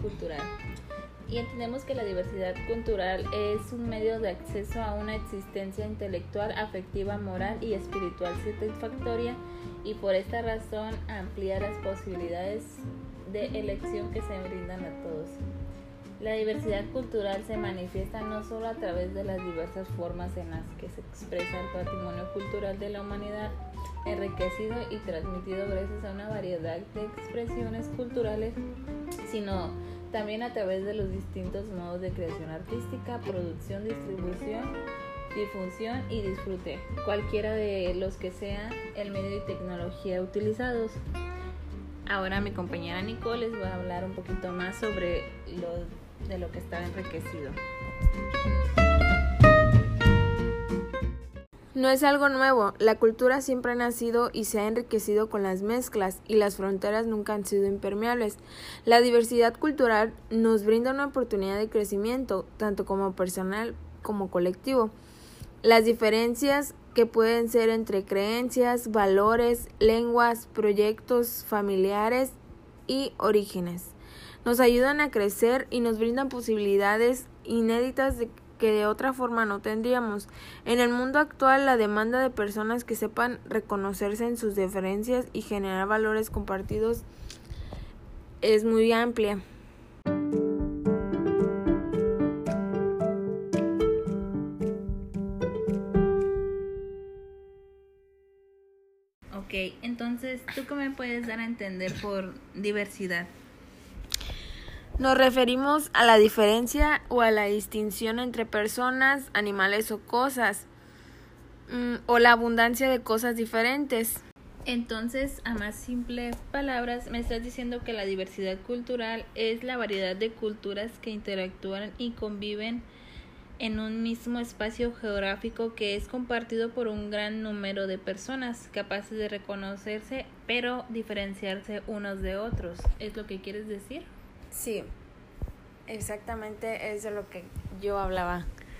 cultural. Y entendemos que la diversidad cultural es un medio de acceso a una existencia intelectual, afectiva, moral y espiritual satisfactoria y por esta razón amplía las posibilidades de elección que se brindan a todos. La diversidad cultural se manifiesta no solo a través de las diversas formas en las que se expresa el patrimonio cultural de la humanidad, enriquecido y transmitido gracias a una variedad de expresiones culturales, sino también a través de los distintos modos de creación artística, producción, distribución, difusión y disfrute, cualquiera de los que sea el medio y tecnología utilizados. Ahora mi compañera Nicole les va a hablar un poquito más sobre lo de lo que está enriquecido. No es algo nuevo, la cultura siempre ha nacido y se ha enriquecido con las mezclas y las fronteras nunca han sido impermeables. La diversidad cultural nos brinda una oportunidad de crecimiento, tanto como personal como colectivo. Las diferencias que pueden ser entre creencias, valores, lenguas, proyectos familiares y orígenes nos ayudan a crecer y nos brindan posibilidades inéditas que de otra forma no tendríamos. En el mundo actual, la demanda de personas que sepan reconocerse en sus diferencias y generar valores compartidos es muy amplia. Ok, entonces, ¿tú qué me puedes dar a entender por diversidad? Nos referimos a la diferencia o a la distinción entre personas, animales o cosas, mm, o la abundancia de cosas diferentes. Entonces, a más simples palabras, me estás diciendo que la diversidad cultural es la variedad de culturas que interactúan y conviven en un mismo espacio geográfico que es compartido por un gran número de personas capaces de reconocerse pero diferenciarse unos de otros. ¿Es lo que quieres decir? Sí, exactamente es de lo que yo hablaba.